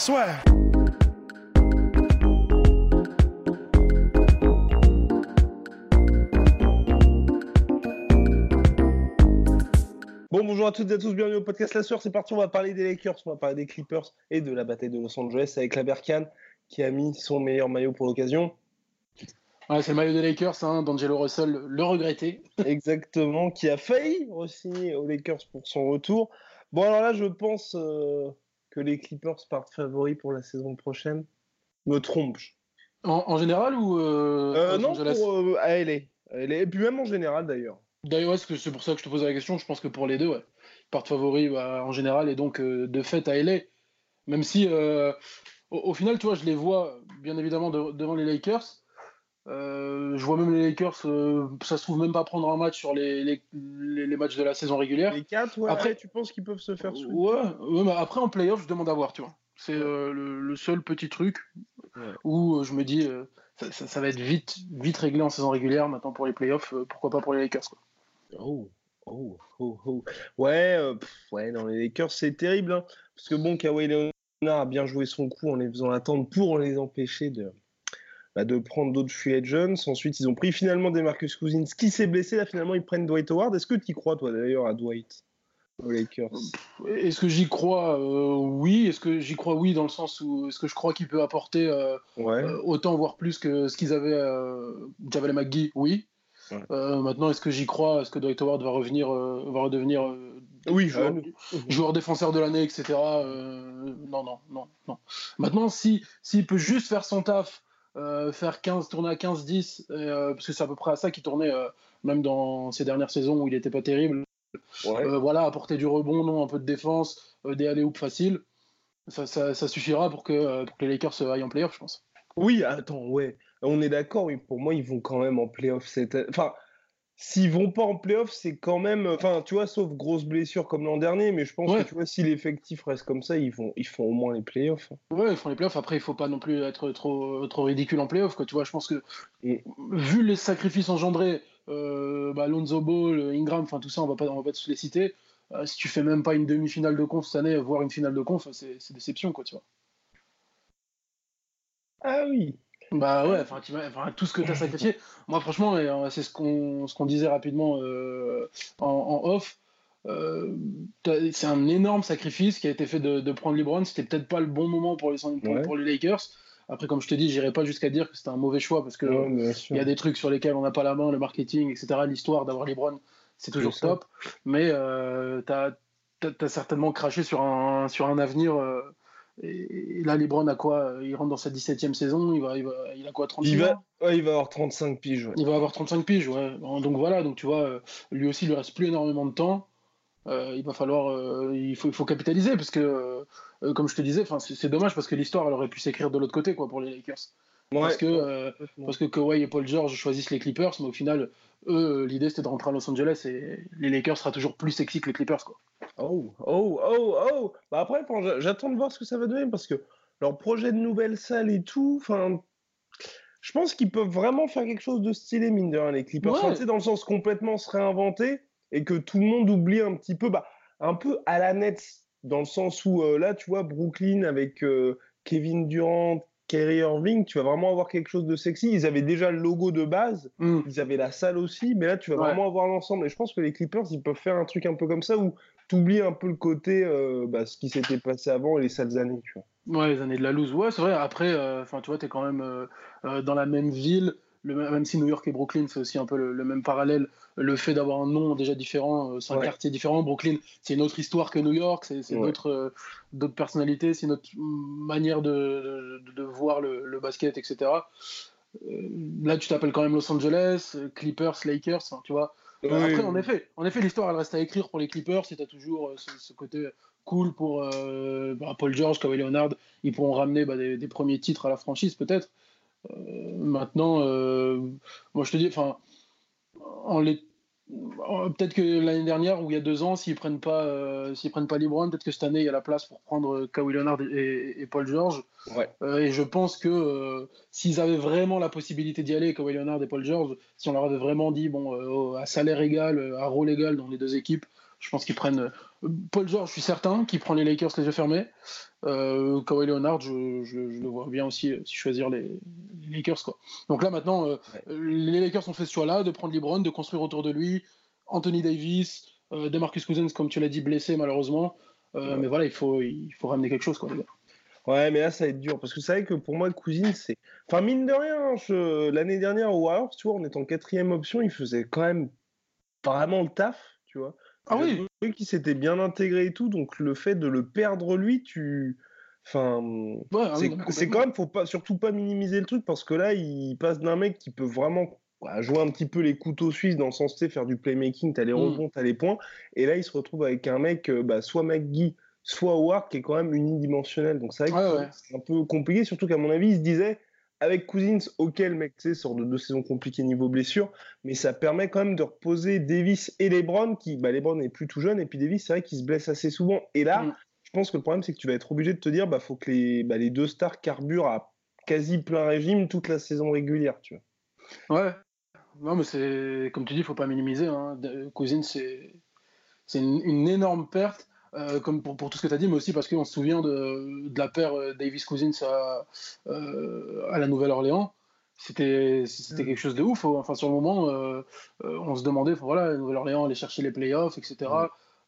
Swear. Bon, bonjour à toutes et à tous, bienvenue au podcast La Sueur. C'est parti, on va parler des Lakers, on va parler des Clippers et de la bataille de Los Angeles avec la Berkane qui a mis son meilleur maillot pour l'occasion. Ouais, c'est le maillot des Lakers, hein, d'Angelo Russell, le regretté. Exactement, qui a failli re-signer aux Lakers pour son retour. Bon, alors là, je pense euh, que les Clippers partent favoris pour la saison prochaine. Me trompe. En, en général ou euh, Euh, non, Angeles? pour euh, à LA. Et puis même en général d'ailleurs. D'ailleurs, ouais, c'est pour ça que je te pose la question. Je pense que pour les deux, ouais. Ils partent favoris bah, en général et donc euh, de fait à LA. Même si, euh, au, au final, tu vois, je les vois bien évidemment de- devant les Lakers. Euh, je vois même les Lakers, euh, ça se trouve même pas prendre un match sur les, les, les- les matchs de la saison régulière. Les quatre, ouais, Après- tu penses qu'ils peuvent se faire sweep Ouais, ouais, mais après en playoff, je demande à voir, tu vois. C'est euh, le, le seul petit truc Ouais. où euh, je me dis, euh, ça, ça- ça va être vite, vite réglé en saison régulière. Maintenant pour les playoffs, euh, pourquoi pas pour les Lakers quoi. Oh, oh, oh, oh. Ouais, euh, pff, ouais, dans les Lakers, c'est terrible. hein. parce que bon, Kawhi Leonard a bien joué son coup en les faisant attendre pour les empêcher de, bah, de prendre d'autres free agents. Ensuite, ils ont pris finalement des Marcus Cousins qui s'est blessé. Là, finalement, ils prennent Dwight Howard. Est-ce que tu y crois, toi, d'ailleurs, à Dwight aux Lakers? Est-ce que j'y crois? Euh, Oui. Est-ce que j'y crois? Oui dans le sens où est-ce que je crois qu'il peut apporter euh, Ouais. euh, autant voire plus que ce qu'ils avaient euh, Javel McGee? Oui. Ouais. Euh, maintenant, est-ce que j'y crois? Est-ce que Dwight Howard va revenir, euh, va redevenir euh, oui, joueur, euh, joueur défenseur de l'année, etc. euh, non, non, non, non. Maintenant, si s'il peut juste faire son taf, euh, faire 15, tourner à 15-10, euh, parce que c'est à peu près à ça qu'il tournait, euh, même dans ces dernières saisons où il n'était pas terrible. ouais. Euh, voilà, apporter du rebond, non, un peu de défense, euh, des alley faciles. Ça, ça, ça suffira pour que, euh, pour que les Lakers aillent en playoff, je pense. Oui, attends, ouais. On est d'accord, oui, pour moi, ils vont quand même en playoff cette. Enfin, s'ils vont pas en playoff, c'est quand même. Enfin, tu vois, sauf grosse blessure comme l'an dernier, mais je pense Ouais. que tu vois, si l'effectif reste comme ça, ils, vont... ils font au moins les playoffs. hein. Ouais, ils font les playoffs. Après, il faut pas non plus être trop, trop ridicule en playoff. Quoi. Tu vois, je pense que Et- vu les sacrifices engendrés, euh, bah, Lonzo Ball, Ingram, enfin tout ça, on va pas, on va pas tous les citer. Euh, si tu fais même pas une demi-finale de conf cette année, voire une finale de conf, c'est c'est déception, quoi, tu vois. Ah oui. Bah ouais, enfin, tout ce que tu as sacrifié. Moi, franchement, euh, c'est ce qu'on ce qu'on disait rapidement euh, en, en off. euh, c'est un énorme sacrifice qui a été fait de, de prendre LeBron. C'était peut-être pas le bon moment pour les, pour, Ouais. pour les Lakers. Après, comme je te dis, j'irai pas jusqu'à dire que c'était un mauvais choix parce que Ouais, il y a des trucs sur lesquels on n'a pas la main, le marketing, etc. L'histoire d'avoir LeBron, c'est toujours top. Mais euh, tu as, certainement craché sur un, sur un avenir. euh, et, là, LeBron a quoi Il rentre dans sa 17e saison. Il, va, il, va, il a quoi 36 Il va... Ouais, il va avoir 35 piges. ouais. Il va avoir 35 piges, ouais. Donc voilà, donc tu vois, euh, lui aussi, il lui reste plus énormément de temps. Euh, il va falloir, euh, il, faut, il faut capitaliser parce que, euh, euh, comme je te disais, c'est c'est dommage parce que l'histoire, elle aurait pu s'écrire de l'autre côté, quoi, pour les Lakers. Parce que, euh, parce que Kawhi et Paul George choisissent les Clippers, mais au final, eux, l'idée c'était de rentrer à Los Angeles et les Lakers sera toujours plus sexy que les Clippers, quoi. Oh, oh, oh, oh. Bah après, j'attends de voir ce que ça va donner parce que leur projet de nouvelle salle et tout, enfin, je pense qu'ils peuvent vraiment faire quelque chose de stylé, mine de rien, les Clippers. Ouais. Enfin, dans le sens complètement se réinventer et que tout le monde oublie un petit peu, bah, un peu à la Nets, dans le sens où euh, là, tu vois, Brooklyn avec euh, Kevin Durant, Kyrie Irving, tu vas vraiment avoir quelque chose de sexy. Ils avaient déjà le logo de base, Hmm. ils avaient la salle aussi, mais là, tu vas Ouais. vraiment avoir l'ensemble. Et je pense que les Clippers, ils peuvent faire un truc un peu comme ça où tu oublies un peu le côté, euh, bah, ce qui s'était passé avant et les sales années, tu vois. Ouais, les années de la loose. Ouais, c'est vrai. Après, euh, tu vois, t'es quand même euh, dans la même ville. Le, même si New York et Brooklyn, c'est aussi un peu le, le même parallèle. Le fait d'avoir un nom déjà différent, euh, c'est un Ouais. quartier différent. Brooklyn, c'est une autre histoire que New York. C'est Ouais. d'autres euh, d'autres personnalités, c'est une autre manière de, de, de voir le, le basket, etc. Euh, là, tu t'appelles quand même Los Angeles, Clippers, Lakers, hein, tu vois. Après, en effet, en effet l'histoire, elle reste à écrire pour les Clippers. Si tu as toujours ce, ce côté cool pour bah, Paul George, Kawhi Leonard. Ils pourront ramener bah, des, premiers titres à la franchise, peut-être. Maintenant, moi, je te dis, enfin, en les Peut-être que l'année dernière ou il y a deux ans, s'ils prennent pas, euh, s'ils prennent pas LeBron, peut-être que cette année il y a la place pour prendre Kawhi Leonard et, Paul George. Euh, et je pense que euh, s'ils avaient vraiment la possibilité d'y aller, Kawhi Leonard et Paul George, si on leur avait vraiment dit bon à salaire égal, à rôle égal dans les deux équipes, je pense qu'ils prennent Paul George. Je suis certain qu'il prend les Lakers les yeux fermés. Kawhi Leonard, je, le vois bien aussi choisir les, Lakers quoi. Donc là maintenant, les Lakers ont fait ce choix-là de prendre LeBron, de construire autour de lui Anthony Davis, euh, DeMarcus Cousins, comme tu l'as dit, blessé malheureusement. Euh, mais voilà, il faut, il faut ramener quelque chose, quoi, les gars. Ouais, mais là, ça va être dur. Parce que c'est vrai que pour moi, Cousins, c'est. Enfin, mine de rien, je... l'année dernière au Warriors, tu vois, en étant quatrième option, il faisait quand même vraiment le taf, tu vois. Ah oui Lui qui s'était bien intégré et tout, donc le fait de le perdre, lui, tu. Enfin, ah c'est quand même, faut pas, surtout pas minimiser le truc parce que là, il passe d'un mec qui peut vraiment jouer un petit peu les couteaux suisses dans le sens, tu faire du playmaking, tu as les mm. rebonds, tu as les points. Et là, il se retrouve avec un mec, euh, bah, soit McGee, soit Howard, qui est quand même unidimensionnel. Donc c'est vrai que c'est un peu compliqué, surtout qu'à mon avis, il se disait, avec Cousins, ok, le mec, sort de deux saisons compliquées niveau blessure, mais ça permet quand même de reposer Davis et LeBron, qui, bah, LeBron est plus tout jeune, et puis Davis, c'est vrai qu'il se blesse assez souvent. Et là, mm. je pense que le problème, c'est que tu vas être obligé de te dire, bah, faut que les, bah, les deux stars carburent à quasi plein régime toute la saison régulière, tu vois. Ouais, non, mais c'est comme tu dis, il faut pas minimiser. Hein. Cousine, c'est une, énorme perte. Euh, comme pour, tout ce que tu as dit, mais aussi parce qu'on se souvient de, de la paire euh, Davis Cousins à, euh, à la Nouvelle-Orléans. C'était mm. quelque chose de ouf. Enfin, sur le moment, on se demandait, voilà, Nouvelle-Orléans allait chercher les playoffs, etc.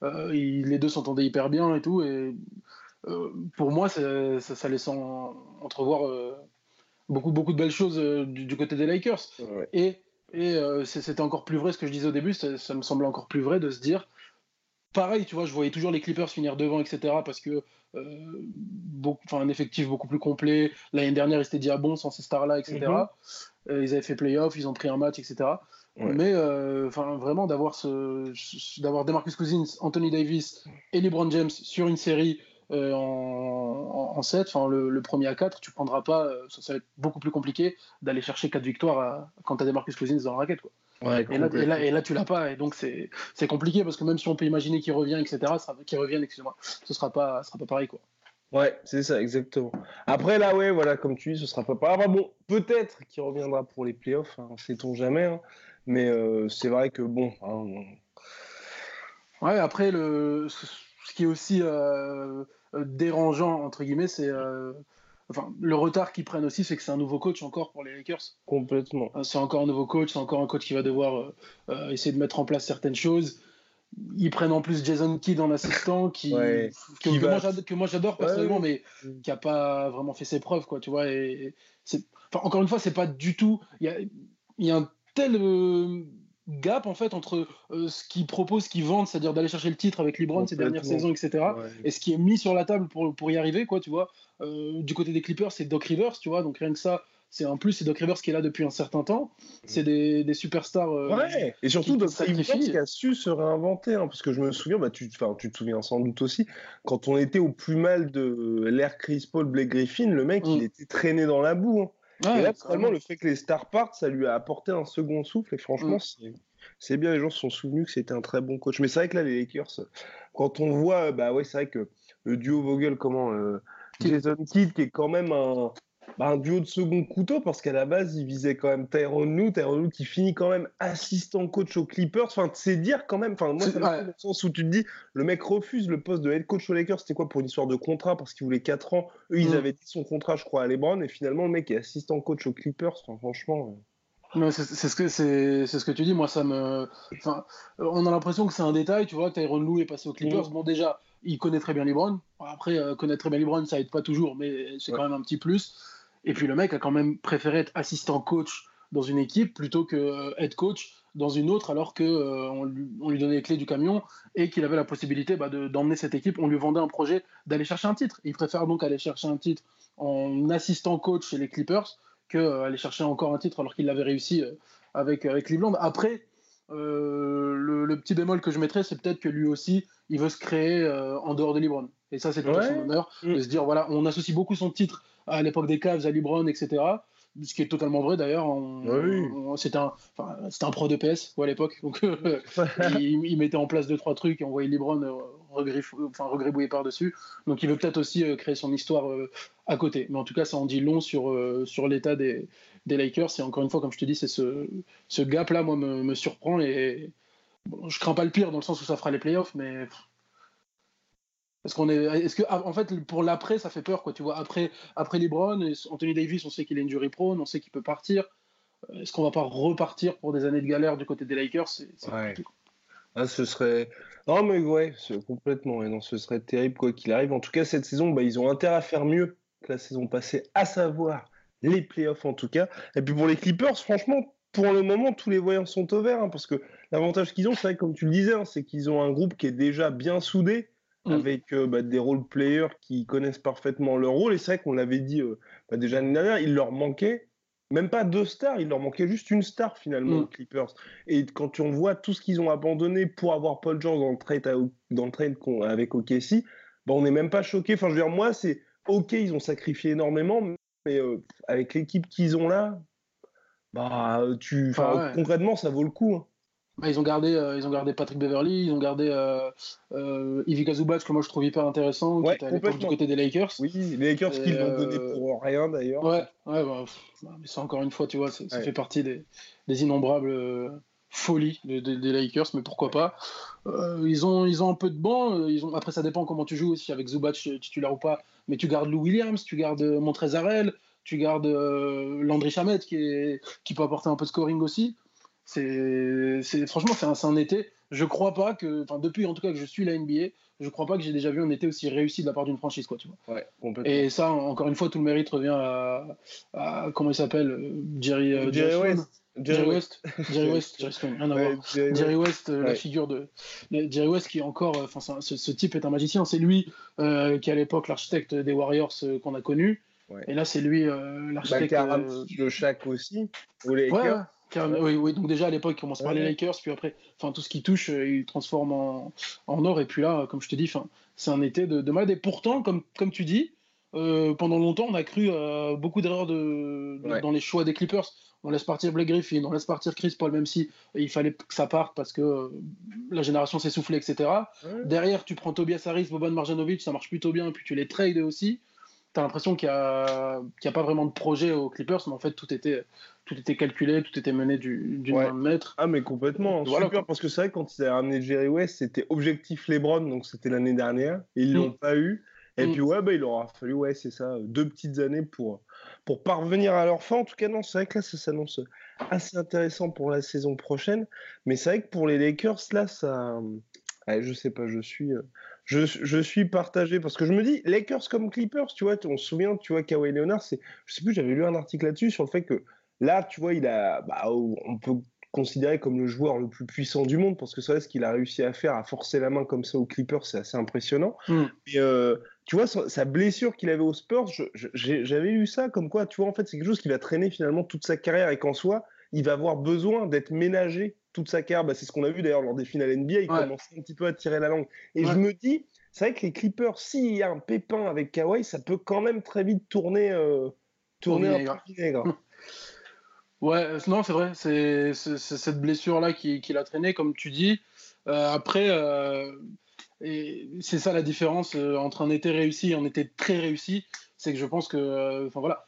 les deux s'entendaient hyper bien et tout. Et pour moi, ça, ça, laissait entrevoir beaucoup, beaucoup de belles choses du, côté des Lakers. Et et c'était encore plus vrai ce que je disais au début, ça, me semblait encore plus vrai de se dire, pareil, tu vois, je voyais toujours les Clippers finir devant, etc. Parce que euh, un effectif beaucoup plus complet. L'année dernière, ils étaient dit ah bon sans ces stars-là, etc. Mhm. Euh, ils avaient fait playoff, ils ont pris un match, etc. Mais enfin vraiment d'avoir ce, d'avoir Demarcus Cousins, Anthony Davis et LeBron James sur une série euh, en, 7, enfin, le, premier à 4, tu prendras pas, euh, ça, va être beaucoup plus compliqué d'aller chercher 4 victoires quand tu as des Marcus Cousins dans la raquette. Quoi. Et, là, et, là, et, là, tu l'as pas, et donc c'est compliqué parce que même si on peut imaginer qu'il revient, etc., qu'il revienne, excuse-moi, ce sera pas, sera pas pareil. Quoi. Ouais, c'est ça, exactement. Après, là, ouais, voilà, comme tu dis, ce sera pas pareil. bon, peut-être qu'il reviendra pour les playoffs, hein, sait-on jamais, hein. mais euh, c'est vrai que bon. Hein, ouais, après, le, ce qui est aussi. Euh, dérangeant, entre guillemets, c'est. Euh, enfin, le retard qu'ils prennent aussi, c'est que c'est un nouveau coach encore pour les Lakers. Complètement. Euh, c'est encore un nouveau coach, c'est encore un coach qui va devoir essayer de mettre en place certaines choses. Ils prennent en plus Jason Kidd en assistant, qui, que, moi j'adore personnellement, mais qui n'a pas vraiment fait ses preuves, quoi, tu vois. Et, encore une fois, c'est pas du tout. Il y a, y a, un tel gap en fait entre euh, ce qu'ils proposent, ce qu'ils vendent, c'est-à-dire d'aller chercher le titre avec LeBron ces dernières saisons, etc. Et ce qui est mis sur la table pour, pour y arriver, quoi, tu vois. Euh, du côté des Clippers, c'est Doc Rivers, tu vois. Donc rien que ça, c'est en plus c'est Doc Rivers qui est là depuis un certain temps. C'est des, des, superstars. Euh, ouais. Et surtout Doc Rivers qui a su se réinventer, hein, parce que je me souviens, bah, tu, tu te souviens sans doute aussi, quand on était au plus mal de l'ère Chris Paul, Blake Griffin, le mec, il mm. était traîné dans la boue. Hein et là, vraiment, le fait que les stars partent, ça lui a apporté un second souffle. Et franchement, mm. c'est bien. Les gens se sont souvenus que c'était un très bon coach. Mais c'est vrai que là, les Lakers, quand on voit, bah ouais, c'est vrai que le duo Vogel, comment, euh, Jason Kidd, qui est quand même un, bah, un duo de second couteau parce qu'à la base, il visait quand même Tyrone Lue, Tyrone Lue qui finit quand même assistant coach aux Clippers. Enfin, c'est dire quand même, enfin, moi, ça dans le sens où tu te dis, le mec refuse le poste de head coach aux Lakers. C'était quoi pour une histoire de contrat Parce qu'il voulait 4 ans. Eux, ils mm. avaient dit son contrat, je crois, à LeBron. Et finalement, le mec est assistant coach aux Clippers. Enfin, franchement. Euh. C'est ce que c'est ce que tu dis. Moi, ça me. Enfin, on a l'impression que c'est un détail. Tu vois, Tyrone Lue est passé aux Clippers. Mm. Bon, déjà, il connaît très bien LeBron. Après, euh, connaître très bien LeBron, ça aide pas toujours, mais c'est quand même un petit plus. Et puis le mec a quand même préféré être assistant coach dans une équipe plutôt que euh, être coach dans une autre alors qu'on euh, on lui, donnait les clés du camion et qu'il avait la possibilité bah, d'emmener cette équipe. On lui vendait un projet d'aller chercher un titre. Il préfère donc aller chercher un titre en assistant coach chez les Clippers euh, aller chercher encore un titre alors qu'il l'avait réussi avec, avec Cleveland. Après, le, petit bémol que je mettrais, c'est peut-être que lui aussi, il veut se créer en dehors de LeBron. Et ça, c'est tout son honneur de mm. se dire voilà, on associe beaucoup son titre à l'époque des Cavs, à LeBron, etc ce qui est totalement vrai d'ailleurs. C'était un, un, pro de PS à l'époque, donc euh, il, mettait en place deux trois trucs et on voyait LeBron euh, enfin, regribouiller par dessus. Donc il veut peut-être aussi euh, créer son histoire à côté. Mais en tout cas, ça en dit long sur sur l'état des, des, Lakers. Et encore une fois, comme je te dis, c'est ce, ce gap là, moi, me, me surprend et bon, je crains pas le pire dans le sens où ça fera les playoffs, mais parce qu'on est, est-ce que, en fait, pour l'après, ça fait peur, quoi. Tu vois, après, après LeBron, Anthony Davis, on sait qu'il est injury prone, on sait qu'il peut partir. Euh, est-ce qu'on va pas repartir pour des années de galère du côté des Lakers? C'est, ouais. Ah, ce serait. Non, mais ouais, complètement. Et non, ce serait terrible quoi qu'il arrive. En tout cas, cette saison, bah, ils ont intérêt à faire mieux que la saison passée, à savoir les playoffs en tout cas. Et puis pour les Clippers, franchement, pour le moment, tous les voyants sont au vert. Hein, parce que l'avantage qu'ils ont, c'est comme tu le disais, hein, c'est qu'ils ont un groupe qui est déjà bien soudé. Mm. avec euh, bah, des role players qui connaissent parfaitement leur rôle. Et c'est vrai qu'on l'avait dit euh, bah, déjà l'année dernière, il leur manquait même pas deux stars, il leur manquait juste une star finalement aux mm. Clippers. Et quand on voit tout ce qu'ils ont abandonné pour avoir Paul George dans le trade, dans le trade avec OKC, bah, on n'est même pas choqué. Enfin, je veux dire, moi, c'est ok, ils ont sacrifié énormément, mais euh, avec l'équipe qu'ils ont là, bah, tu, concrètement, ça vaut le coup. Hein. Bah, ils, ont gardé, euh, ils ont gardé Patrick Beverly, ils ont gardé euh, euh, Ivica Zubac, que moi je trouve hyper intéressant, qui était à du côté des Lakers. Oui, les Lakers qui l'ont donné pour rien d'ailleurs. Ouais, ouais bah, mais ça encore une fois, tu vois, ça fait partie des, des innombrables folies des, Lakers, mais pourquoi pas. ils, ont, ils ont un peu de banc, ils ont... après ça dépend comment tu joues aussi, avec Zubac titulaire ou pas, mais tu gardes Lou Williams, tu gardes Montrezarel, tu gardes Landry Chamet qui, est... qui peut apporter un peu de scoring aussi. C'est, franchement, c'est un, été. Je crois pas que, enfin, depuis en tout cas que je suis la NBA, je crois pas que j'ai déjà vu un été aussi réussi de la part d'une franchise, quoi, tu vois. Ouais, Et ça, encore une fois, tout le mérite revient à, comment il s'appelle, Jerry, euh, Jerry, West. Jerry West, Jerry West, Jerry, West, euh, la figure de Jerry West qui est encore, enfin, ce, type est un magicien. C'est lui euh, qui à l'époque l'architecte des Warriors qu'on a connu. Et là, c'est lui l'architecte. Bah, de Shaq aussi. les oui, oui, donc déjà à l'époque, il commence par les Lakers, puis après, enfin tout ce qui touche, euh, il transforme en, en, or. Et puis là, comme je te dis, c'est un été de, de malade. Et pourtant, comme, comme tu dis, euh, pendant longtemps, on a cru euh, beaucoup d'erreurs de, dans les choix des Clippers. On laisse partir Blake Griffin, on laisse partir Chris Paul, même si il fallait que ça parte parce que la génération s'essoufflait, etc. Derrière, tu prends Tobias Harris, Boban Marjanovic, ça marche plutôt bien, et puis tu les trades aussi. Tu as l'impression qu'il n'y a, a, pas vraiment de projet aux Clippers, mais en fait, tout était, tout était calculé, tout était mené d'une du main de maître. Ah, mais complètement. Voilà, Super, parce que c'est vrai, quand ils avaient ramené Jerry West, c'était objectif LeBron, donc c'était l'année dernière. Ils ne mm. l'ont pas eu. Et mm. puis, ouais, bah, il aura fallu, ouais, c'est ça, deux petites années pour, pour parvenir à leur fin. En tout cas, non, c'est vrai que là, ça s'annonce assez intéressant pour la saison prochaine. Mais c'est vrai que pour les Lakers, là, ça. Ouais, je sais pas, je suis. Euh, je, je, suis partagé parce que je me dis, Lakers comme Clippers, tu vois, on se souvient, tu vois, Kawhi Leonard, c'est, je sais plus, j'avais lu un article là-dessus sur le fait que Là, tu vois, il a, bah, on peut considérer comme le joueur le plus puissant du monde parce que ça, ce qu'il a réussi à faire, à forcer la main comme ça aux Clippers, c'est assez impressionnant. Mm. Et euh, tu vois, sa, blessure qu'il avait aux Spurs, j'avais eu ça comme quoi, tu vois, en fait, c'est quelque chose qui va traîner finalement toute sa carrière et qu'en soi, il va avoir besoin d'être ménagé toute sa carrière. Bah, c'est ce qu'on a vu d'ailleurs lors des finales NBA, il commençait un petit peu à tirer la langue. Et je me dis, c'est vrai que les Clippers, s'il y a un pépin avec Kawhi, ça peut quand même très vite tourner, euh, tourner un peu vinaigre. Ouais, non, c'est vrai. C'est cette blessure-là qui, qui l'a traîné, comme tu dis. Euh, après, euh, c'est ça la différence entre un été réussi et un été très réussi. C'est que je pense que, enfin voilà,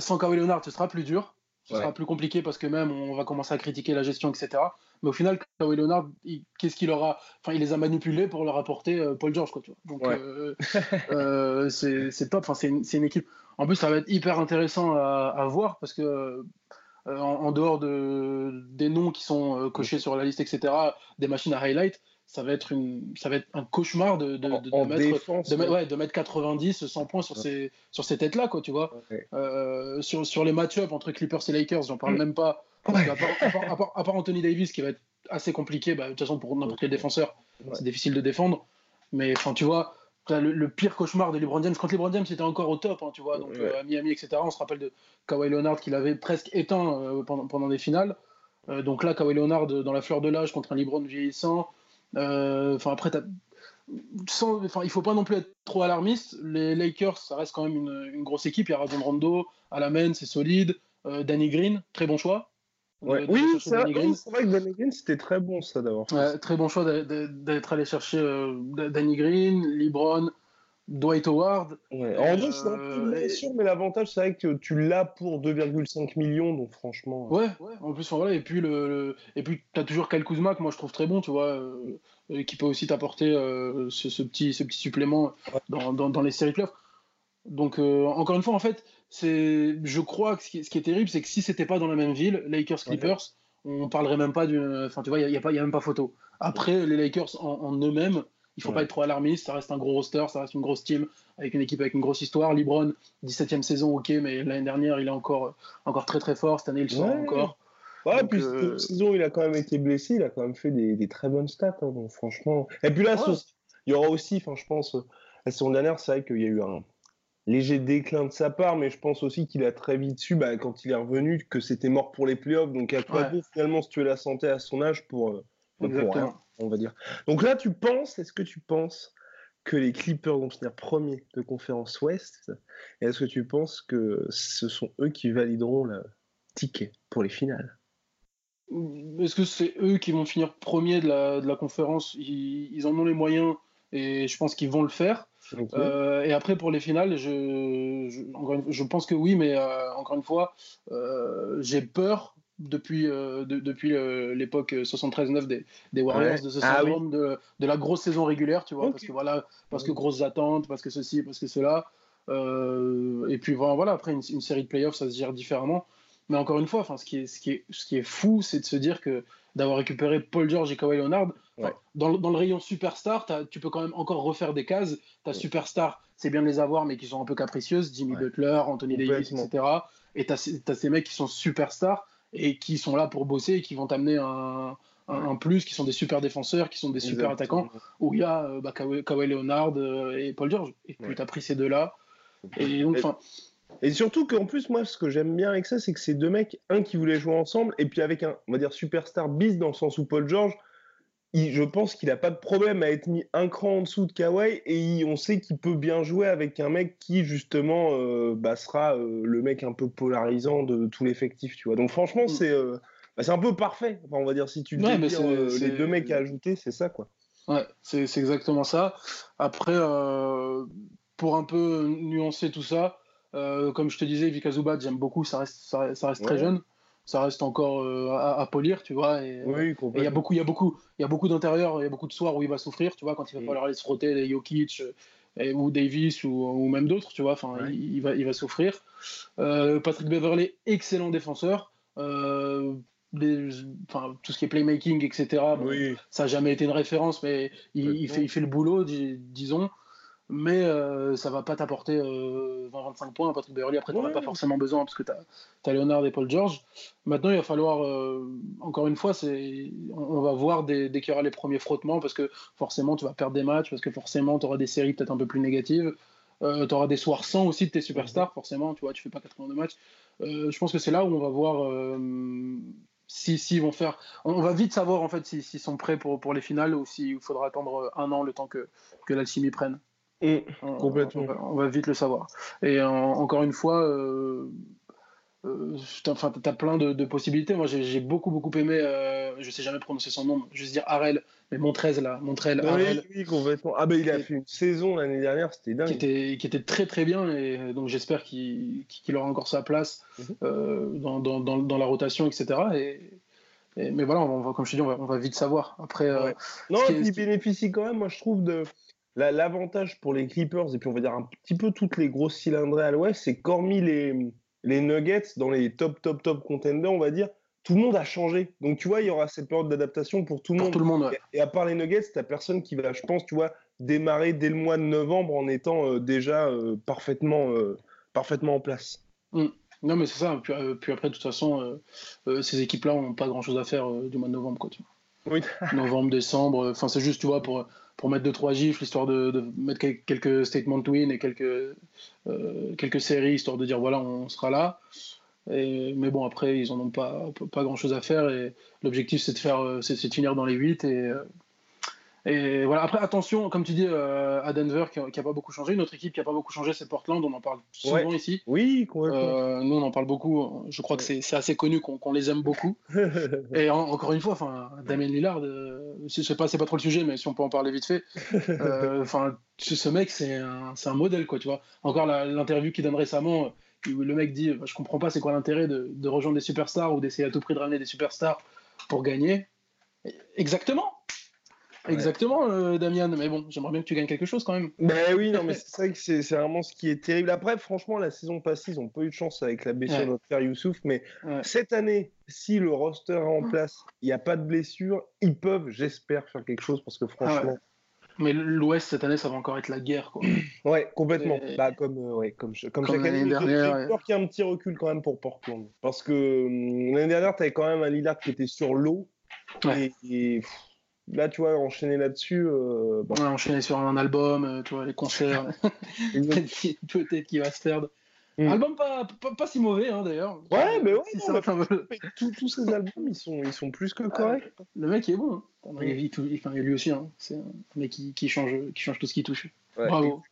sans Kawhi Leonard, ce sera plus dur. Ce sera plus compliqué parce que même on va commencer à critiquer la gestion, etc. Mais au final, Kawhi Leonard, qu'est-ce qu'il aura? Enfin, il les a manipulés pour leur apporter Paul George, quoi. Tu vois. Donc, c'est top. Enfin, c'est une, une, équipe. En plus, ça va être hyper intéressant à, à voir parce que euh, en, dehors de, des noms qui sont euh, cochés sur la liste, etc., des machines à highlight, ça va être, une, ça va être un cauchemar de, de, mettre, de, mettre 90, 100 points sur ces, sur ces têtes-là, quoi, tu vois. Euh, sur, sur les match-up entre Clippers et Lakers, j'en parle mm. même pas. à, part, Anthony Davis, qui va être assez compliqué, bah, de toute façon, pour n'importe quel défenseur, c'est difficile de défendre. Mais enfin, tu vois, le, pire cauchemar de LeBron James quand LeBron James était encore au top, hein, tu vois, donc euh, à Miami, etc. On se rappelle de Kawhi Leonard qui l'avait presque éteint euh, pendant, pendant des finales. donc là, Kawhi Leonard dans la fleur de l'âge contre un LeBron vieillissant. Enfin, après, sans, il faut pas non plus être trop alarmiste. Les Lakers, ça reste quand même une, grosse équipe. Il y a Rajon Rondo, Alamen, c'est solide. Danny Green, très bon choix. oui, c'est vrai, que Danny Green, c'était très bon ça d'abord. très bon choix d'être allé chercher Danny Green, LeBron, Dwight Howard. Ouais. En deux, c'est un peu euh, sûr, mais l'avantage, c'est vrai que tu l'as pour 2,5 millions, donc franchement. Euh. Ouais, ouais, en plus, voilà, et puis, le, et puis tu as toujours Kyle Kuzma, que moi je trouve très bon, tu vois, euh, qui peut aussi t'apporter ce, petit, ce petit supplément dans, dans, les séries playoffs. Donc, encore une fois, en fait, c'est, je crois que ce qui, est terrible, c'est que si c'était pas dans la même ville, Lakers-Clippers, on parlerait même pas d'une. Enfin, tu vois, il n'y a, a, a, même pas photo. Après, les Lakers en, en eux-mêmes, il faut pas être trop alarmiste, ça reste un gros roster, ça reste une grosse team avec une équipe avec une grosse histoire. Libron, 17e saison, ok, mais l'année dernière, il est encore, encore très très fort. Cette année, il sort encore. Ouais, puis cette saison, il a quand même été blessé, il a quand même fait des, très bonnes stats. Hein, donc franchement. Et puis là, il y aura aussi, enfin, je pense, la saison dernière, c'est vrai qu'il y a eu un léger déclin de sa part, mais je pense aussi qu'il a très vite su, bah, quand il est revenu, que c'était mort pour les playoffs. Donc à quoi finalement si tu veux la santé à son âge pour, euh, pour rien on va dire. Donc là, tu penses, est-ce que tu penses que les Clippers vont finir premiers de conférence Ouest? Et est-ce que tu penses que ce sont eux qui valideront le ticket pour les finales? Est-ce que c'est eux qui vont finir premiers de la, de la conférence? Ils, en ont les moyens et je pense qu'ils vont le faire. Euh, et après, pour les finales, je, je, pense que oui, mais euh, encore une fois, euh, j'ai peur depuis, euh, depuis euh, l'époque 73-9 des, des, Warriors, de ce ah syndrome de, de, la grosse saison régulière, tu vois, parce que voilà, parce que grosses attentes, parce que ceci, parce que cela. Euh, et puis voilà, après une, série de playoffs, ça se gère différemment. Mais encore une fois, enfin, ce, qui est, ce, qui est, ce qui est fou, c'est de se dire que d'avoir récupéré Paul George et Kawhi Leonard, dans, dans, le rayon superstar, tu peux quand même encore refaire des cases. Ta superstar, c'est bien de les avoir, mais qui sont un peu capricieuses. Jimmy Butler, Anthony Davis, etc. Et tu as, ces mecs qui sont superstars et qui sont là pour bosser et qui vont t'amener un, un, plus, qui sont des super défenseurs, qui sont des super attaquants, où il y a euh, bah, Kawhi, Leonard euh, et Paul George. Et puis tu as pris ces deux-là. Et donc, enfin. Et surtout qu'en plus, moi, ce que j'aime bien avec ça, c'est que ces deux mecs, un qui voulait jouer ensemble, et puis avec un, on va dire, superstar bis dans le sens où Paul George, je pense qu'il n'a pas de problème à être mis un cran en dessous de Kawhi et on sait qu'il peut bien jouer avec un mec qui justement euh, bah, sera euh, le mec un peu polarisant de tout l'effectif, tu vois. Donc franchement, mm. c'est euh, bah, c'est un peu parfait. on va dire si tu dis les deux mecs à ajouter, c'est ça quoi. Ouais, c'est exactement ça. Après, pour un peu nuancer tout ça, comme je te disais, Vika Zubat, j'aime beaucoup, ça reste, ça, reste très jeune ça reste encore euh, à, polir, tu vois. Et il y a beaucoup, il y a beaucoup, il y a beaucoup d'intérieur, il y a beaucoup de soirs où il va souffrir, tu vois, quand il va mm. falloir aller se frotter les Jokic euh, ou Davis ou, même d'autres, tu vois. Enfin, il, va, il va souffrir. Euh, Patrick Beverley, excellent défenseur. enfin, tout ce qui est playmaking, etc. ça n'a jamais été une référence, mais il, fait, il fait le boulot, disons mais euh, ça va pas t'apporter 20-25 euh, points. Patrick Beverly, après, tu n'en as pas forcément besoin parce que tu as, Leonard et Paul George. Maintenant, il va falloir, euh, encore une fois, on, on, va voir dès, qu'il y aura les premiers frottements parce que forcément, tu vas perdre des matchs, parce que forcément, tu auras des séries peut-être un peu plus négatives. tu auras des soirs sans aussi de tes superstars, forcément, tu vois, tu fais pas 82 matchs. je pense que c'est là où on va voir si, si vont faire. On, va vite savoir en fait s'ils sont prêts pour, pour les finales ou s'il faudra attendre un an le temps que, que l'alchimie prenne. Mmh, complètement. On va, vite le savoir. Et encore une fois, euh, euh, tu as, plein de, possibilités. Moi, j'ai beaucoup, beaucoup aimé, euh, je sais jamais prononcer son nom, je vais dire Arel, mais Montrez là, Montrez, oui, complètement. Ah, ben il a fait une saison l'année dernière, c'était dingue. Qui était, qui était très, très bien, et donc j'espère qu'il aura encore sa place mmh. dans, dans, dans, la rotation, etc. Et, mais voilà, on va, comme je te dis, on va, vite savoir. Après, non, il bénéficie quand même, moi je trouve, de, L'avantage pour les Clippers, et puis on va dire un petit peu toutes les grosses cylindrées à l'ouest, c'est qu'hormis les, les Nuggets, dans les top, top, top contenders, on va dire, tout le monde a changé. Donc tu vois, il y aura cette période d'adaptation pour tout le monde. Tout le monde et, à part les Nuggets, t'as personne qui va, je pense, tu vois, démarrer dès le mois de novembre en étant euh, déjà euh, parfaitement, euh, parfaitement en place. Mm. Non, mais c'est ça. Puis, puis, après, de toute façon, ces équipes-là n'ont pas grand-chose à faire du mois de novembre. Quoi, tu Oui. novembre, décembre. Enfin, c'est juste, tu vois, pour pour mettre deux trois gifs, histoire de, mettre quelques statements win et quelques, euh, quelques séries, histoire de dire voilà, on sera là. Mais bon, après, ils en ont pas, pas grand chose à faire. Et l'objectif, c'est de faire, euh, c'est finir dans les 8. Et, euh, et voilà. Après, attention, comme tu dis, euh, à Denver, qui n'a pas beaucoup changé. Une autre équipe qui n'a pas beaucoup changé, c'est Portland. On en parle souvent ici. Oui, euh, nous, on en parle beaucoup. Je crois que c'est assez connu qu'on les aime beaucoup. et encore une fois, enfin, Damien Lillard, euh, je sais pas, c'est pas trop le sujet, mais si on peut en parler vite fait. Enfin, ce mec, c'est un, un, modèle, quoi. Tu vois. Encore l'interview qu'il donne récemment le mec dit Je comprends pas, c'est quoi l'intérêt de, de, rejoindre des superstars ou d'essayer à tout prix de ramener des superstars pour gagner Exactement Exactement, euh, Damien. Mais bon, j'aimerais bien que tu gagnes quelque chose quand même. Ben oui, non, mais c'est vrai que c'est vraiment ce qui est terrible. Après, franchement, la saison passée, ils n'ont pas eu de chance avec la blessure de notre frère Youssouf. Mais cette année, si le roster est en place, il n'y a pas de blessure, ils peuvent, j'espère, faire quelque chose parce que franchement. Mais l'Ouest cette année, ça va encore être la guerre, quoi. ouais, complètement. Bah, comme, euh, ouais, comme, comme, chaque année. Dernière, J'ai peur qu'il y ait un petit recul quand même pour Portland. Parce que hum, l'année dernière, tu avais quand même un Lillard qui était sur l'eau. et là, tu vois, enchaîner là-dessus. Euh, bon. enchaîner sur un album, euh, tu vois, les concerts, peut-être qu'il va se perdre. Mm. Album pas, pas, si mauvais, hein, d'ailleurs. Ouais, mais ouais, si non, tous ces albums, ils sont, ils sont plus que corrects. le mec est bon. Hein. Il, enfin, lui aussi, hein. c'est un mec qui, qui, change, qui change tout ce qui touche. Bravo.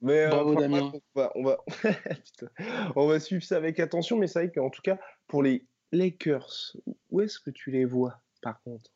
Mais, euh, Bravo, Damien. On va, on, va... on va suivre ça avec attention, mais c'est vrai qu'en tout cas, pour les Lakers, où est-ce que tu les vois, par contre?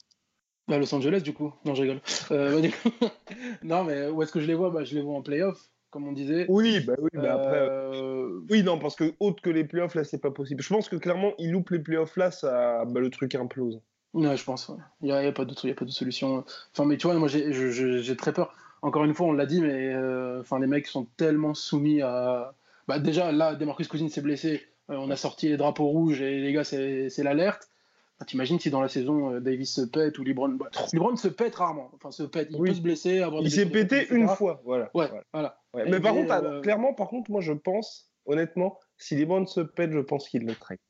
À Los Angeles, du coup. Non, je rigole. Euh, bah, non, mais où est-ce que je les vois? Bah, Je les vois en playoff, comme on disait. Oui, bah oui, mais après. Euh, oui, non, parce que autre que les playoffs, là, c'est pas possible. Je pense que clairement, ils loupent les playoffs là, ça, bah, le truc implose. Ouais, je pense. Il n'y a, pas de, a pas de solution. Enfin, mais tu vois, moi, j'ai très peur. Encore une fois, on l'a dit, mais euh, enfin, les mecs sont tellement soumis à. Bah, déjà, là, Demarcus Cousine s'est blessé. on a sorti les drapeaux rouges et les gars, c'est l'alerte. T'imagines si dans la saison euh, Davis se pète ou LeBron. LeBron se pète rarement. Enfin, se pète. Il peut se blesser, avoir Il s'est pété une fois. Voilà. Ouais, voilà. Mais par contre, euh, clairement, par contre, moi je pense, honnêtement, si LeBron se pète, je pense qu'il le traite.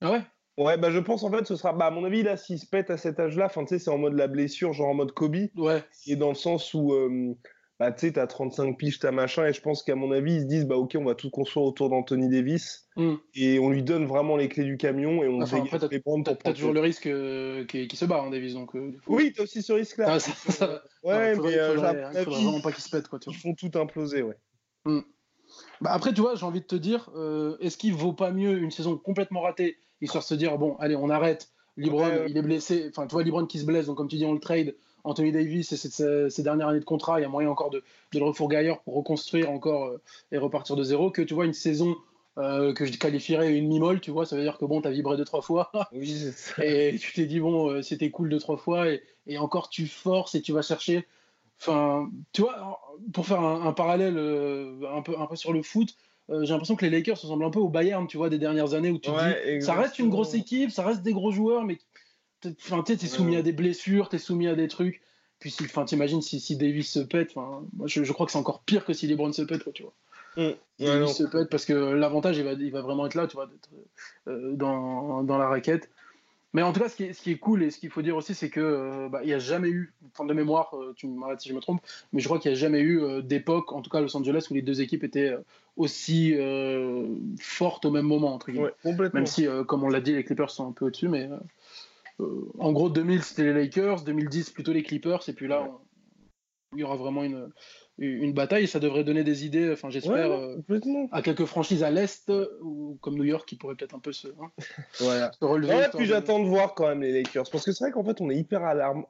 Ah ouais? Ouais, bah je pense en fait ce sera, bah à mon avis là, s'il se pète à cet âge-là, enfin tu sais, c'est en mode la blessure, genre en mode Kobe. Ouais. Et dans le sens où, euh, bah, tu sais, t'as 35 piges, t'as machin, et je pense qu'à mon avis, ils se disent, bah, ok, on va tout construire autour d'Anthony Davis, mm. et on lui donne vraiment les clés du camion, et on enfin, fait les prendre pour T'as toujours le risque euh, qu'il se barre, en hein, Davis, donc. Euh, oui, t'as aussi ce risque-là. Ouais, mais euh, faudrait, vraiment pas qu'il se pète, quoi. Tu ils font tout imploser, ouais. Mm. Bah, après, tu vois, j'ai envie de te dire, est-ce qu'il vaut pas mieux une saison complètement ratée, histoire de se dire, bon, allez, on arrête, Libron, il est blessé, enfin, tu vois, Libron qui se blesse, donc comme tu dis, on le trade Anthony Davis et ses, dernières années de contrat, il y a moyen encore de, le refourguer ailleurs pour reconstruire encore euh, et repartir de zéro. Que tu vois une saison euh, que je qualifierais une mi-molle, tu vois, ça veut dire que bon, t'as vibré deux trois fois et tu t'es dit bon, euh, c'était cool deux trois fois et, encore tu forces et tu vas chercher. Enfin, tu vois, pour faire un, parallèle un peu un peu sur le foot. j'ai l'impression que les Lakers ressemblent un peu au Bayern, tu vois, des dernières années où tu dis, ça reste une grosse équipe, ça reste des gros joueurs, mais Enfin, tu es soumis à des blessures, tu es soumis à des trucs. Puis, enfin, t'imagines si, si Davis se pète, moi, je, je, crois que c'est encore pire que si LeBron se pète, tu vois. Mm. Davis se pète parce que l'avantage, il va, il va vraiment être là, tu vois, d'être euh, dans, dans, la raquette. Mais en tout cas, ce qui est, ce qui est cool et ce qu'il faut dire aussi, c'est que euh, bah, il n'y a jamais eu, enfin de mémoire, euh, tu m'arrêtes si je me trompe, mais je crois qu'il n'y a jamais eu d'époque, en tout cas à Los Angeles, où les deux équipes étaient aussi fortes au même moment, entre guillemets. même si, comme on l'a dit, les Clippers sont un peu au-dessus, mais en gros, 2000 c'était les Lakers, 2010 plutôt les Clippers, et puis là, il y aura vraiment une, une bataille. Ça devrait donner des idées, enfin j'espère, euh, à quelques franchises à l'est ou comme New York qui pourraient peut-être un peu se, hein, relever. Ouais, puis j'attends de voir quand même les Lakers, parce que c'est vrai qu'en fait on est hyper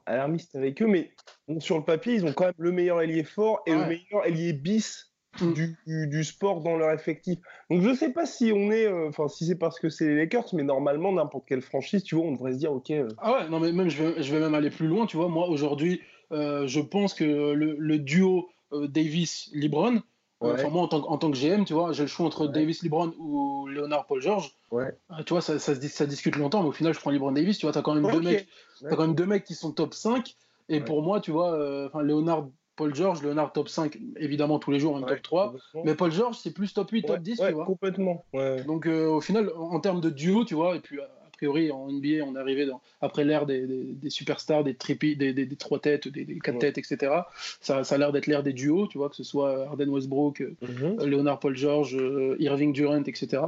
alarmiste avec eux, mais sur le papier ils ont quand même le meilleur ailier fort et le meilleur ailier bis Mm. du, sport dans leur effectif. Donc je sais pas si on est, euh, enfin si c'est parce que c'est les Lakers, mais normalement n'importe quelle franchise, tu vois, on devrait se dire ok. Euh. Ah ouais, non mais même je vais, je vais même aller plus loin, tu vois. Moi aujourd'hui, euh, je pense que le, duo Davis-Libron, enfin moi en tant, en tant, que GM, tu vois, j'ai le choix entre Davis-Libron ou Leonard Paul George. Ouais. tu vois, ça, ça, ça, discute longtemps, mais au final je prends LeBron Davis. Tu vois, t'as quand même deux mecs, as quand même deux mecs qui sont top 5 et pour moi, tu vois, enfin Leonard Paul George, Leonard top 5, évidemment tous les jours, un top 3. Mais Paul George, c'est plus top 8, top 10, tu vois. Complètement. Donc euh, au final, en termes de duo, tu vois, et puis euh, priori, en NBA, on est arrivé dans, après l'ère des, des, superstars, des tripis, des, des, trois têtes, des, quatre têtes, etc. Ça, ça a l'air d'être l'ère des duos, tu vois, que ce soit Arden Westbrook, mm Leonard Paul George, Irving Durant, etc.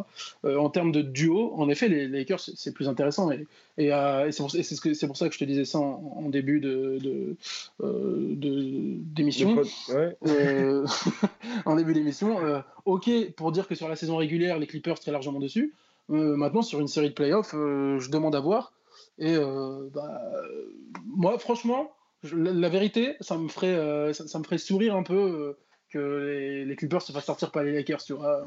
en termes de duo, en effet, les, Lakers, c'est plus intéressant. Et, et, c'est pour, pour, ça que je te disais ça en, début de, d'émission. en début d'émission. ok, pour dire que sur la saison régulière, les Clippers très largement dessus. Euh, maintenant, sur une série de playoffs, euh, je demande à voir. Et euh, bah, moi, franchement, la, vérité, ça me ferait, ça, me ferait sourire un peu que les, Clippers se fassent sortir par les Lakers, tu vois.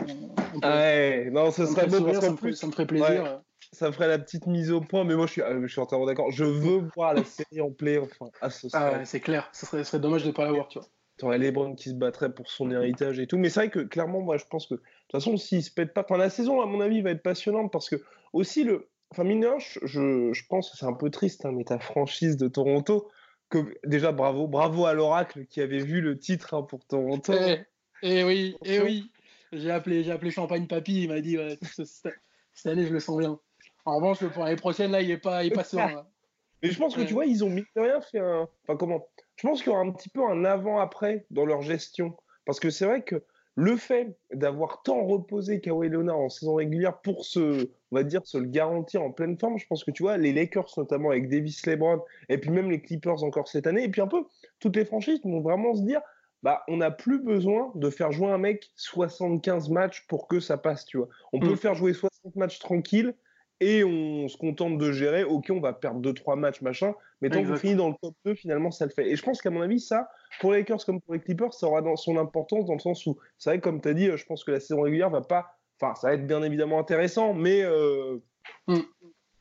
ouais, non, ça, serait beau, ça, me ferait, plaisir. ça ferait la petite mise au point, mais moi je suis, je suis entièrement d'accord. Je veux voir la série en play enfin, à ce ah, c'est clair, ce serait, serait, dommage de ne pas l'avoir, tu vois. T'aurais LeBron qui se battrait pour son héritage et tout. Mais c'est vrai que clairement, moi, je pense que toute façon, s'il se pète pas, enfin, la saison, à mon avis, va être passionnante parce que aussi le, enfin, mineur, je, je pense que c'est un peu triste, hein, mais ta franchise de Toronto, que déjà bravo, bravo à l'oracle qui avait vu le titre hein, pour Toronto. Eh, eh oui, eh oui. J'ai appelé, j'ai appelé Champagne Papy, il m'a dit ouais, cette année je le sens bien. En revanche, pour l'année prochaine, là, il est pas, il est pas serein. Mais je pense que tu vois, ils ont mis de rien fait un. Enfin, comment Je pense qu'il y aura un petit peu un avant-après dans leur gestion. Parce que c'est vrai que le fait d'avoir tant reposé Kawhi Leonard en saison régulière pour se, on va dire, se le garantir en pleine forme, je pense que tu vois, les Lakers notamment avec Davis LeBron, et puis même les Clippers encore cette année, et puis un peu toutes les franchises vont vraiment se dire, bah, on n'a plus besoin de faire jouer un mec 75 matchs pour que ça passe, tu vois. On peut mm. le faire jouer 60 matchs tranquille et on se contente de gérer. Ok, on va perdre 2-3 matchs, machin, mais tant qu'on finit dans le top 2, finalement, ça le fait. Et je pense qu'à mon avis, ça, pour les Lakers comme pour les Clippers, ça aura dans son importance dans le sens où, c'est vrai, comme tu as dit, je pense que la saison régulière va pas. Enfin, ça va être bien évidemment intéressant, mais. Euh, mm.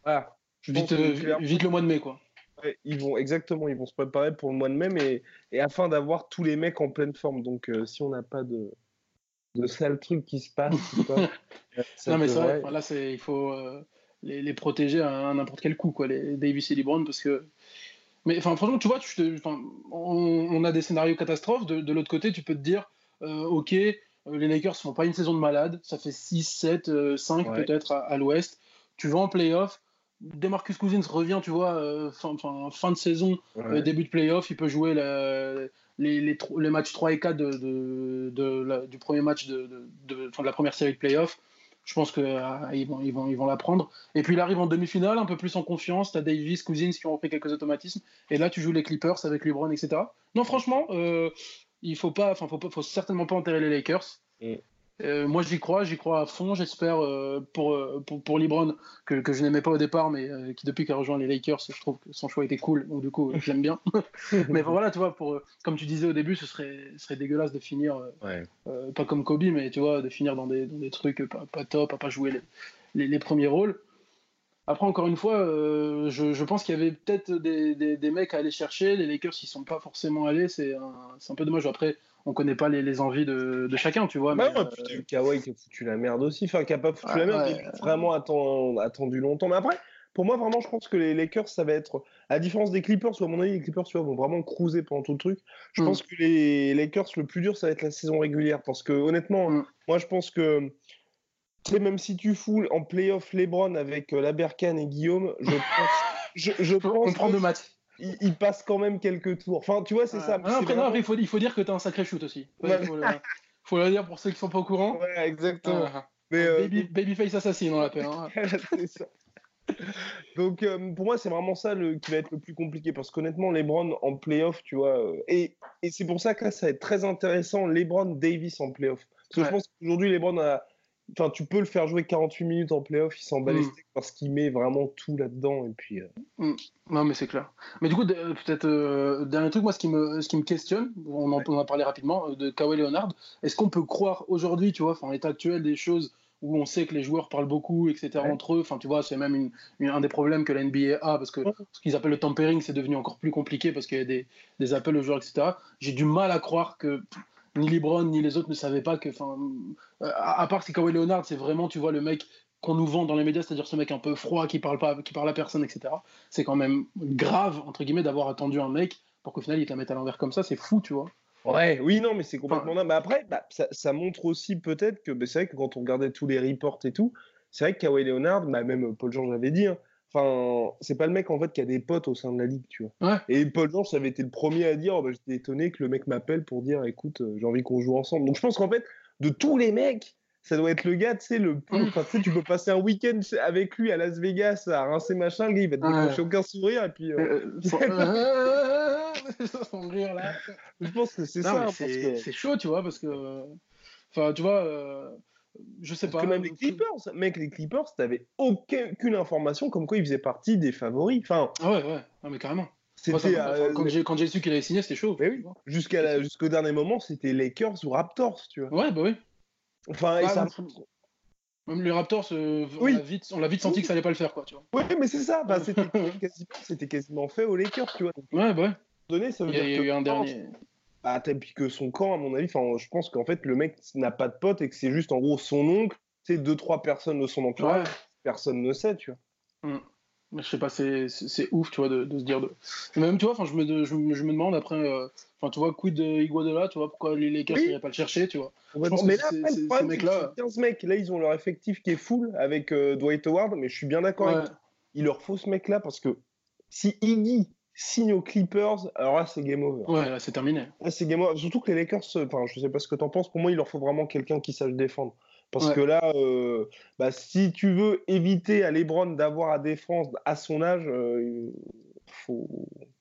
Voilà. Vite, euh, vite, le mois de mai, quoi. ils vont exactement, ils vont se préparer pour le mois de mai, mais et afin d'avoir tous les mecs en pleine forme. Donc, euh, si on n'a pas de de sales trucs qui se passent, non mais c'est vrai. Là, c'est il faut les, protéger à, n'importe quel coup, quoi, les Davis et LeBron, parce que. Mais enfin, franchement, tu vois, tu on, a des scénarios catastrophes. De, l'autre côté, tu peux te dire, euh, ok, euh, les Lakers font pas une saison de malade, ça fait 6, 7, 5 peut-être à, l'ouest. Tu vas en playoff. Demarcus Cousins revient, tu vois, euh, fin, fin, de saison, début de playoff, il peut jouer les, les, matchs 3 et 4 de, de, du premier match de, de, la première série de playoff. Je pense qu'ils euh, vont, ils la prendre. Et puis il arrive en demi-finale, un peu plus en confiance. Tu as Davis, Cousins qui ont repris quelques automatismes. Et là, tu joues les Clippers avec LeBron, etc. Non, franchement, euh, il faut faut, faut certainement pas enterrer les Lakers. Euh, moi, j'y crois, j'y crois à fond. J'espère euh, pour, euh, pour, pour Libron, que, que je n'aimais pas au départ, mais qui depuis qu'il a rejoint les Lakers, je trouve que son choix était cool. Donc, du coup, je l'aime bien. mais voilà, tu vois, pour, comme tu disais au début, ce serait, serait dégueulasse de finir, pas comme Kobe, mais tu vois, de finir dans des, dans des trucs pas, pas, top, à pas jouer les, les, les premiers rôles. Après, encore une fois, je, je, pense qu'il y avait peut-être des, des, des, mecs à aller chercher. Les Lakers, ils sont pas forcément allés. C'est un, un, peu dommage. Après, on connaît pas les, envies de, chacun, tu vois. Bah mais, ouais, euh... Kawhi qui a foutu la merde aussi, enfin qui a pas foutu la merde, mais vraiment attendu longtemps. Mais après, pour moi, vraiment, je pense que les Lakers, ça va être, à la différence des Clippers, à mon avis, les Clippers, tu vois, vont vraiment cruiser pendant tout le truc. Je mm. pense que les Lakers, le plus dur, ça va être la saison régulière, parce que honnêtement, mm. moi, je pense que même si tu fous en playoff LeBron avec euh, Labercan et Guillaume, je pense, je, je pense on prend deux matchs il, passe quand même quelques tours. Enfin, tu vois, c'est ça. il, faut, il faut dire que tu as un sacré shoot aussi. Il faut, le, dire pour ceux qui sont pas au courant. Ouais, exactement. Ah, mais, euh, baby, Babyface assassin, on l'appelle. Hein. ça. Donc euh, pour moi c'est vraiment ça le, qui va être le plus compliqué parce qu'honnêtement LeBron en playoff tu vois euh, et, et c'est pour ça que là ça va être très intéressant LeBron Davis en playoff parce que je pense qu'aujourd'hui LeBron a, Enfin, tu peux le faire jouer 48 minutes en playoff, il s'en bat mm. parce qu'il met vraiment tout là-dedans. Et puis. Euh. Mm. Non, mais c'est clair. Mais du coup, peut-être euh, dernier truc, moi, ce qui me, ce qui me questionne, on en, on a parlé rapidement euh, de Kawhi Leonard. Est-ce qu'on peut croire aujourd'hui, tu vois, en l'état actuel des choses où on sait que les joueurs parlent beaucoup, etc. entre eux. Enfin, tu vois, c'est même une, un des problèmes que la NBA a parce que ce qu'ils appellent le tampering, c'est devenu encore plus compliqué parce qu'il y a des, des appels aux joueurs, etc. J'ai du mal à croire que ni LeBron ni les autres ne savaient pas que, enfin, euh, à, part si Kawhi Leonard, c'est vraiment, tu vois, le mec qu'on nous vend dans les médias, c'est-à-dire ce mec un peu froid qui parle pas, qui parle à personne, etc. C'est quand même grave entre guillemets d'avoir attendu un mec pour qu'au final il te la mette à l'envers comme ça. C'est fou, tu vois. Ouais, oui, non, mais c'est complètement dingue. Mais après, bah, ça, montre aussi peut-être que bah, c'est vrai que quand on regardait tous les reports et tout, c'est vrai que Kawhi Leonard, bah, même Paul George avait dit, hein, Enfin, c'est pas le mec en fait qui a des potes au sein de la ligue, tu vois. Ouais. Et Paul George, avait été le premier à dire, oh, bah, j'étais étonné que le mec m'appelle pour dire, écoute, euh, j'ai envie qu'on joue ensemble. Donc je pense qu'en fait, de tous les mecs, ça doit être le gars, tu sais, le plus. Mm. Enfin, tu peux passer un week-end avec lui à Las Vegas à rincer machin, le gars, il va te décrocher aucun sourire, et puis. euh, Euh, son... euh, son rire là. je pense que c'est ça. hein, c'est que... chaud, tu vois, parce que. Enfin, tu vois, euh, je sais Parce pas. que même les Clippers, mec, les Clippers, t'avais aucune information comme quoi ils faisaient partie des favoris. Enfin, Ah ouais, ouais, non, mais carrément. C'était euh, quand j'ai quand j'ai su qu'il avait signé, c'était chaud. Oui. jusqu'à jusqu'au dernier moment, c'était Lakers ou Raptors, tu vois. Ouais, bah oui. Enfin, et Ah, ça... Même les Raptors, euh, on Oui. l'a vite, on l'a vite senti que ça allait pas le faire, quoi, tu vois. Oui, mais c'est ça. Bah, c'était quasiment, fait aux Lakers, tu vois. Donc, Ouais, bah ouais. donné, ça veut Il y dire y a eu un dernier. Bah, t'as- puis que son camp, à mon avis, enfin, je pense qu'en fait, le mec n'a pas de pote et que c'est juste en gros son oncle, sais, deux, trois personnes de son entourage, Ouais. personne ne sait, tu vois. Mais Je sais pas, c'est c'est- c'est ouf, tu vois, de, de se dire. De... Et même, tu vois, enfin, je me, je, je me demande après, euh, enfin, tu vois, quid de Iguodala, tu vois, pourquoi les Lakers Oui. n'iraient pas le chercher, tu vois. pense mais que là, c'est- après, c'est- le problème, ces c'est mecs-là- c'est 15 mecs. Là, ils ont leur effectif qui est full avec euh, Dwight Howard, mais je suis bien d'accord Ouais. avec toi. Il leur faut ce mec-là parce que si Iggy signe aux Clippers, alors là, c'est game over. Ouais, là, c'est terminé. Là, c'est game over. Surtout que les Lakers, euh, enfin, je sais pas ce que t'en penses, pour moi, il leur faut vraiment quelqu'un qui sache défendre. Parce Ouais. que là, euh, bah, si tu veux éviter à LeBron d'avoir à défendre à son âge, euh, il faut,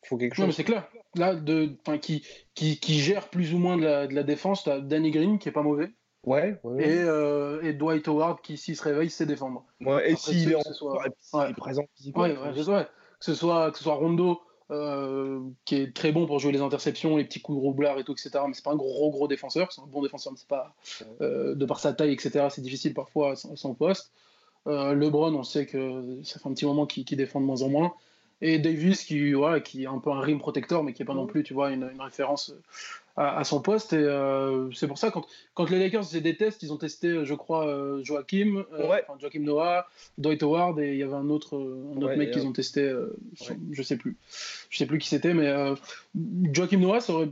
faut quelque Non, mais chose. c'est clair. Là, de, qui, qui, qui gère plus ou moins de la, de la défense, t'as Danny Green qui est pas mauvais, Ouais, ouais. et, euh, et Dwight Howard qui, s'il se réveille, sait défendre. Ouais, et s'il que est en soit- ouais. est présent physiquement. Ouais, ouais. Que ce soit, que ce soit Rondo, euh, qui est très bon pour jouer les interceptions, les petits coups de roublard et tout, etc. Mais c'est pas un gros, gros défenseur. C'est un bon défenseur, mais c'est pas. euh, de par sa taille, etc., c'est difficile parfois à son, à son poste. Euh, LeBron, on sait que ça fait un petit moment qu'il qu'il défend de moins en moins. Et Davis, qui, voilà, qui est un peu un rim protecteur, mais qui est pas non plus, tu vois, une, une référence à, à son poste. Et euh, c'est pour ça, quand, quand les Lakers faisaient des tests, ils ont testé, je crois, euh, Joachim, euh, Ouais. enfin, Joachim Noah, Dwight Howard, et il y avait un autre, un autre Ouais, mec qu'ils euh, ont testé, euh, ouais. je sais plus. Je sais plus qui c'était, mais euh, Joachim Noah, ça aurait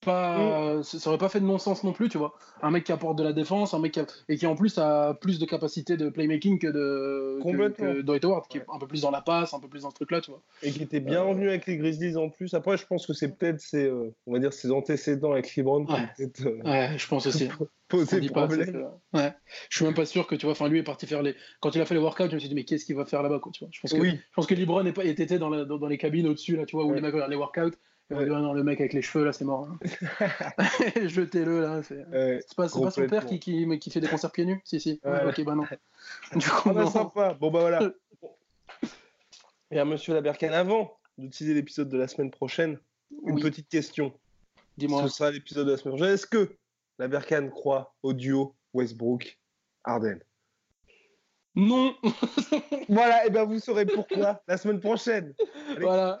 pas, Mm. ça aurait pas fait de non-sens non plus, tu vois. Un mec qui apporte de la défense, un mec qui a- et qui en plus a plus de capacité de playmaking que de que, que Dwight Howard, qui est un peu plus dans la passe, un peu plus dans ce truc-là, tu vois. Et qui était bien Euh, revenu avec les Grizzlies en plus. Après, je pense que c'est peut-être ses, euh, on va dire, ses antécédents avec LeBron Ouais. euh, Ouais, je pense aussi. Pas, c'est problème. ouais. Je suis même pas sûr que tu vois. Enfin, lui est parti faire les. Quand il a fait les workouts, je me suis dit mais qu'est-ce qu'il va faire là-bas, quoi. Tu vois. Je pense que Oui. je pense que LeBron était dans, la- dans, dans les cabines au-dessus là, tu vois, où Ouais. les mecs regardent les workouts. Ouais. non, le mec avec les cheveux là, c'est mort. hein. Jetez-le là. C'est Euh, pas, son père qui, qui, mais qui fait des concerts pieds nus? Si si. Ouais, ok bah non. Du coup ah bah, non. sympa. Bon bah voilà. Et à Monsieur Labercan, avant d'utiliser l'épisode de la semaine prochaine, une Oui. petite question. Dis-moi. Ce sera l'épisode de la semaine prochaine. Est-ce que Labercan croit au duo Westbrook-Harden Non. Voilà, et ben vous saurez pourquoi la semaine prochaine. voilà.